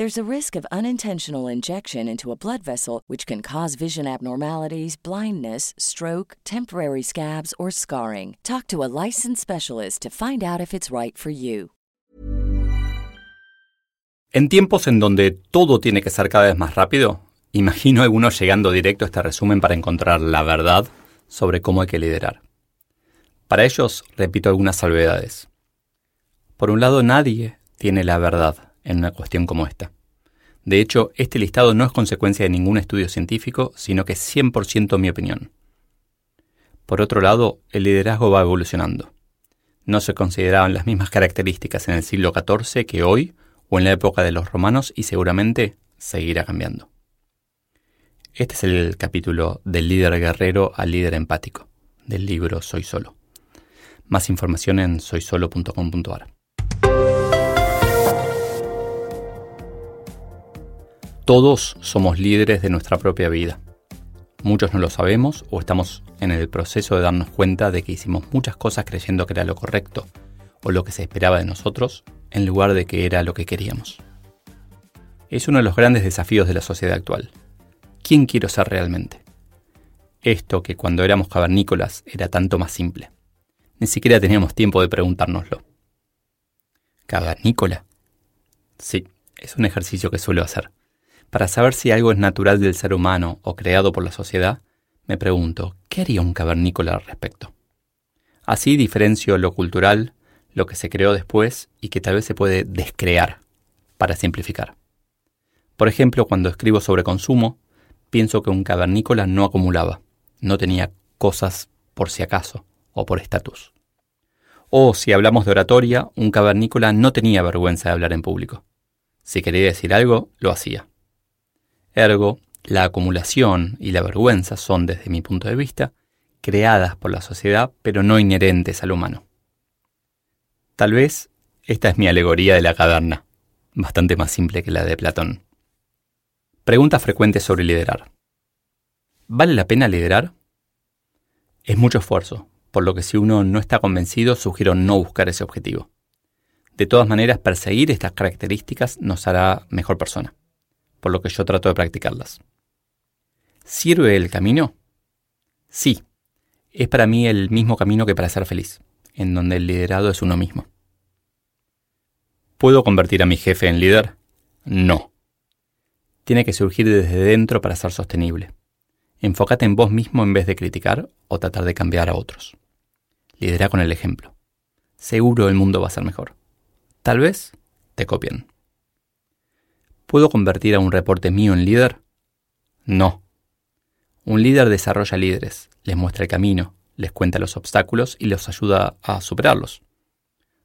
There's a risk of unintentional injection into a blood vessel, which can cause vision abnormalities, blindness, stroke, temporary scabs, or scarring. Talk to a licensed specialist to find out if it's right for you. En tiempos en donde todo tiene que ser cada vez más rápido, imagino algunos llegando directo a este resumen para encontrar la verdad sobre cómo hay que liderar. Para ellos, repito algunas salvedades. Por un lado, nadie tiene la verdad en una cuestión como esta. De hecho, este listado no es consecuencia de ningún estudio científico, sino que es 100% mi opinión. Por otro lado, el liderazgo va evolucionando. No se consideraban las mismas características en el siglo XIV que hoy o en la época de los romanos y seguramente seguirá cambiando. Este es el capítulo del líder guerrero al líder empático, del libro Soy Solo. Más información en soysolo.com.ar. Todos somos líderes de nuestra propia vida. Muchos no lo sabemos o estamos en el proceso de darnos cuenta de que hicimos muchas cosas creyendo que era lo correcto o lo que se esperaba de nosotros en lugar de que era lo que queríamos. Es uno de los grandes desafíos de la sociedad actual. ¿Quién quiero ser realmente? Esto que cuando éramos cavernícolas era tanto más simple. Ni siquiera teníamos tiempo de preguntárnoslo. ¿Cavernícola? Sí, es un ejercicio que suelo hacer. Para saber si algo es natural del ser humano o creado por la sociedad, me pregunto, ¿qué haría un cavernícola al respecto? Así diferencio lo cultural, lo que se creó después y que tal vez se puede descrear, para simplificar. Por ejemplo, cuando escribo sobre consumo, pienso que un cavernícola no acumulaba, no tenía cosas por si acaso o por estatus. O si hablamos de oratoria, un cavernícola no tenía vergüenza de hablar en público. Si quería decir algo, lo hacía. Ergo, la acumulación y la vergüenza son, desde mi punto de vista, creadas por la sociedad, pero no inherentes al humano. Tal vez esta es mi alegoría de la caverna, bastante más simple que la de Platón. Pregunta frecuente sobre liderar. ¿Vale la pena liderar? Es mucho esfuerzo, por lo que si uno no está convencido, sugiero no buscar ese objetivo. De todas maneras, perseguir estas características nos hará mejor persona por lo que yo trato de practicarlas. ¿Sirve el camino? Sí, es para mí el mismo camino que para ser feliz, en donde el liderado es uno mismo. ¿Puedo convertir a mi jefe en líder? No. Tiene que surgir desde dentro para ser sostenible. Enfócate en vos mismo en vez de criticar o tratar de cambiar a otros. Lidera con el ejemplo. Seguro el mundo va a ser mejor. Tal vez te copien. ¿Puedo convertir a un reporte mío en líder? No. Un líder desarrolla líderes, les muestra el camino, les cuenta los obstáculos y los ayuda a superarlos.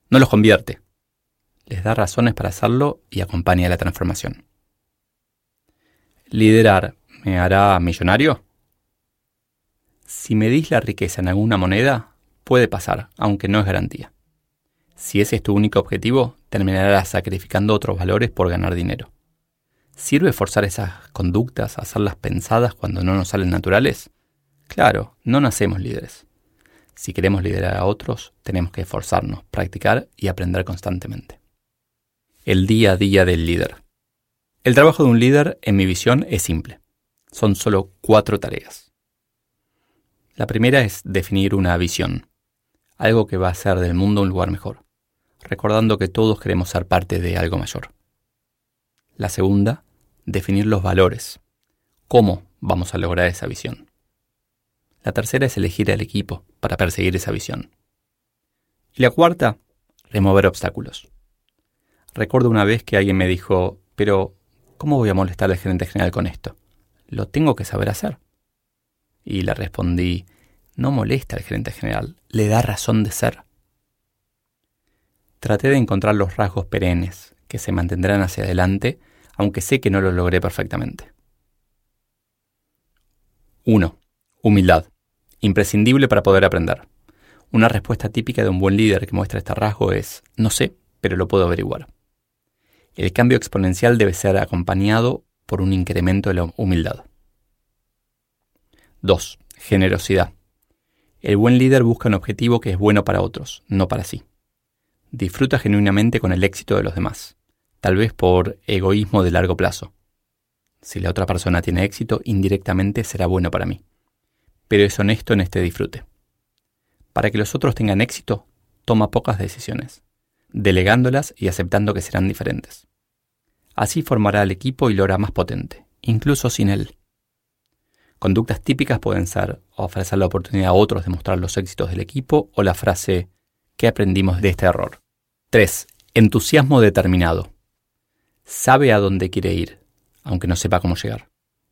No los convierte. Les da razones para hacerlo y acompaña la transformación. ¿Liderar me hará millonario? Si medís la riqueza en alguna moneda, puede pasar, aunque no es garantía. Si ese es tu único objetivo, terminarás sacrificando otros valores por ganar dinero. ¿Sirve forzar esas conductas, hacerlas pensadas cuando no nos salen naturales? Claro, no nacemos líderes. Si queremos liderar a otros, tenemos que esforzarnos, practicar y aprender constantemente. El día a día del líder. El trabajo de un líder, en mi visión, es simple. Son solo cuatro tareas. La primera es definir una visión, algo que va a hacer del mundo un lugar mejor, recordando que todos queremos ser parte de algo mayor. La segunda definir los valores. ¿Cómo vamos a lograr esa visión? La tercera es elegir al equipo para perseguir esa visión. Y la cuarta, remover obstáculos. Recuerdo una vez que alguien me dijo, pero ¿cómo voy a molestar al gerente general con esto? Lo tengo que saber hacer. Y le respondí, no molesta al gerente general, le da razón de ser. Traté de encontrar los rasgos perennes que se mantendrán hacia adelante, aunque sé que no lo logré perfectamente. 1. Humildad. Imprescindible para poder aprender. Una respuesta típica de un buen líder que muestra este rasgo es, no sé, pero lo puedo averiguar. El cambio exponencial debe ser acompañado por un incremento de la humildad. 2. Generosidad. El buen líder busca un objetivo que es bueno para otros, no para sí. Disfruta genuinamente con el éxito de los demás, tal vez por egoísmo de largo plazo. Si la otra persona tiene éxito, indirectamente será bueno para mí. Pero es honesto en este disfrute. Para que los otros tengan éxito, toma pocas decisiones, delegándolas y aceptando que serán diferentes. Así formará el equipo y lo hará más potente, incluso sin él. Conductas típicas pueden ser ofrecer la oportunidad a otros de mostrar los éxitos del equipo o la frase ¿qué aprendimos de este error? 3. Entusiasmo determinado. Sabe a dónde quiere ir, aunque no sepa cómo llegar,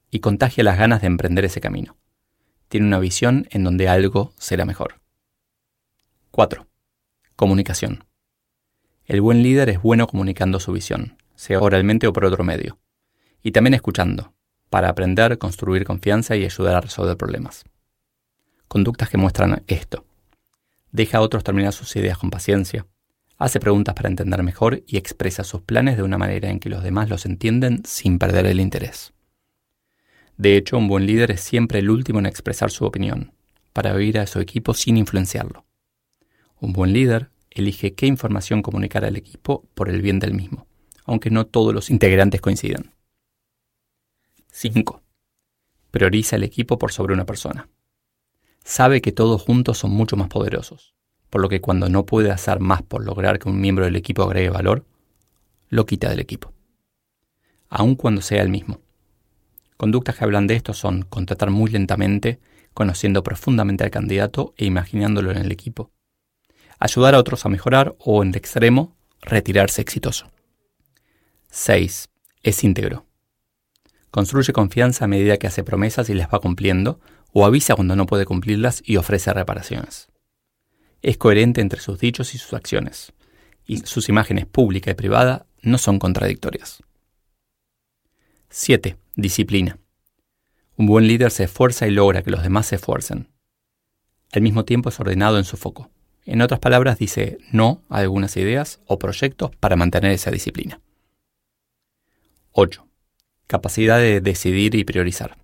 y contagia las ganas de emprender ese camino. Tiene una visión en donde algo será mejor. 4. Comunicación. El buen líder es bueno comunicando su visión, sea oralmente o por otro medio, y también escuchando, para aprender, construir confianza y ayudar a resolver problemas. Conductas que muestran esto. Deja a otros terminar sus ideas con paciencia, hace preguntas para entender mejor y expresa sus planes de una manera en que los demás los entienden sin perder el interés. De hecho, un buen líder es siempre el último en expresar su opinión, para oír a su equipo sin influenciarlo. Un buen líder elige qué información comunicar al equipo por el bien del mismo, aunque no todos los integrantes coincidan. 5. Prioriza el equipo por sobre una persona. Sabe que todos juntos son mucho más poderosos, por lo que cuando no puede hacer más por lograr que un miembro del equipo agregue valor, lo quita del equipo, aun cuando sea el mismo. Conductas que hablan de esto son contratar muy lentamente, conociendo profundamente al candidato e imaginándolo en el equipo, ayudar a otros a mejorar o, en el extremo, retirarse exitoso. 6. Es íntegro. Construye confianza a medida que hace promesas y las va cumpliendo, o avisa cuando no puede cumplirlas y ofrece reparaciones. Es coherente entre sus dichos y sus acciones, y sus imágenes pública y privada no son contradictorias. 7. Disciplina. Un buen líder se esfuerza y logra que los demás se esfuercen. Al mismo tiempo es ordenado en su foco. En otras palabras, dice no a algunas ideas o proyectos para mantener esa disciplina. 8. Capacidad de decidir y priorizar.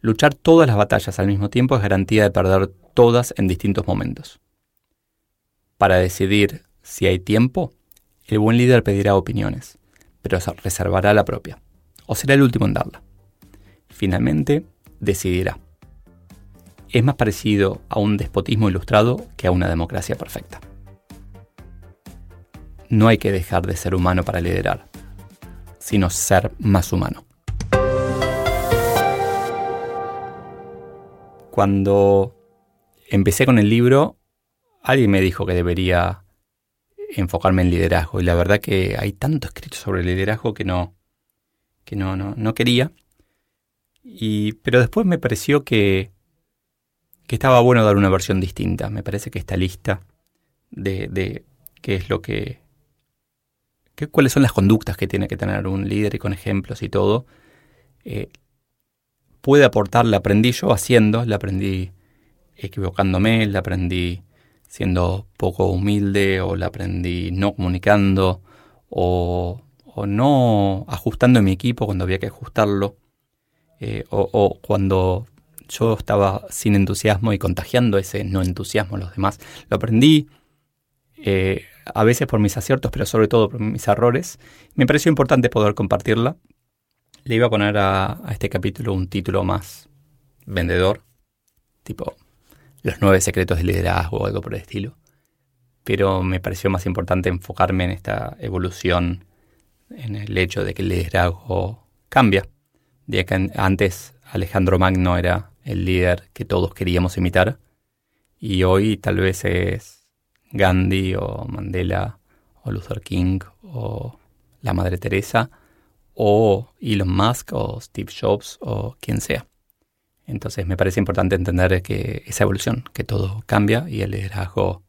Luchar todas las batallas al mismo tiempo es garantía de perder todas en distintos momentos. Para decidir si hay tiempo, el buen líder pedirá opiniones, pero reservará la propia, o será el último en darla. Finalmente, decidirá es más parecido a un despotismo ilustrado que a una democracia perfecta. No hay que dejar de ser humano para liderar, sino ser más humano. Cuando empecé con el libro, alguien me dijo que debería enfocarme en liderazgo y la verdad que hay tanto escrito sobre liderazgo que no que no, no, no quería. Y, pero después me pareció que que estaba bueno dar una versión distinta. Me parece que esta lista de, de qué es lo que, cuáles son las conductas que tiene que tener un líder y con ejemplos y todo, eh, puede aportar, la aprendí yo haciendo, la aprendí equivocándome, la aprendí siendo poco humilde o la aprendí no comunicando o, o no ajustando mi equipo cuando había que ajustarlo eh, o, o, cuando yo estaba sin entusiasmo y contagiando ese no entusiasmo a los demás. Lo aprendí eh, a veces por mis aciertos, pero sobre todo por mis errores. Me pareció importante poder compartirla. Le iba a poner a, este capítulo un título más vendedor, tipo Los nueve secretos del liderazgo o algo por el estilo. Pero me pareció más importante enfocarme en esta evolución, en el hecho de que el liderazgo cambia. De que antes Alejandro Magno era el líder que todos queríamos imitar y hoy tal vez es Gandhi o Mandela o Luther King o la Madre Teresa o Elon Musk o Steve Jobs o quien sea. Entonces me parece importante entender que esa evolución, que todo cambia y el liderazgo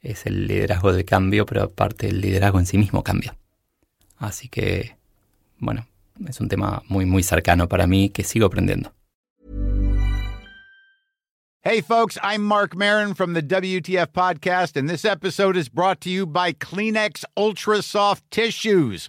es el liderazgo del cambio, pero aparte el liderazgo en sí mismo cambia. Así que, bueno, es un tema muy, muy cercano para mí que sigo aprendiendo. Hey, folks, I'm Mark Marin from the WTF Podcast, and this episode is brought to you by Kleenex Ultra Soft Tissues